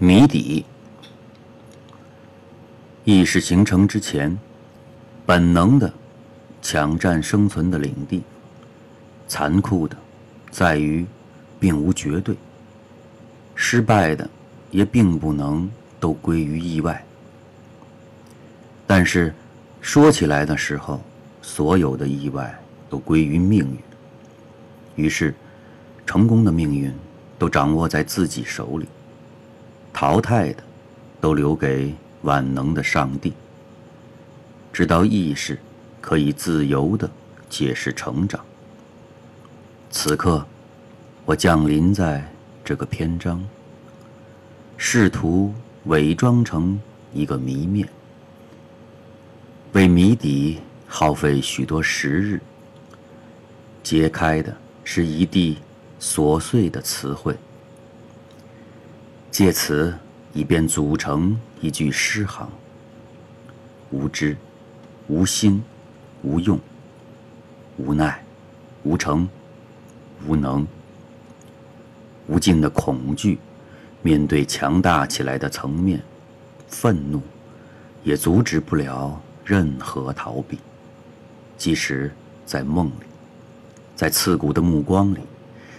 谜底。意识形成之前，本能的抢占生存的领地，残酷的在于并无绝对，失败的也并不能都归于意外。但是说起来的时候，所有的意外都归于命运。于是，成功的命运都掌握在自己手里，淘汰的都留给万能的上帝。直到意识可以自由地解释成长。此刻，我降临在这个篇章，试图伪装成一个谜面，为谜底耗费许多时日，揭开的。是一地琐碎的词汇，借此以便组成一句诗行：无知、无心、无用、无奈、无成、无能、无尽的恐惧，面对强大起来的层面，愤怒也阻止不了任何逃避，即使在梦里。在刺骨的目光里，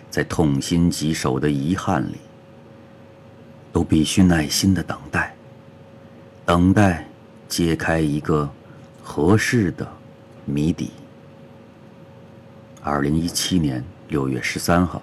在痛心疾首的遗憾里，都必须耐心的等待，等待揭开一个合适的谜底。二零一七年六月十三号。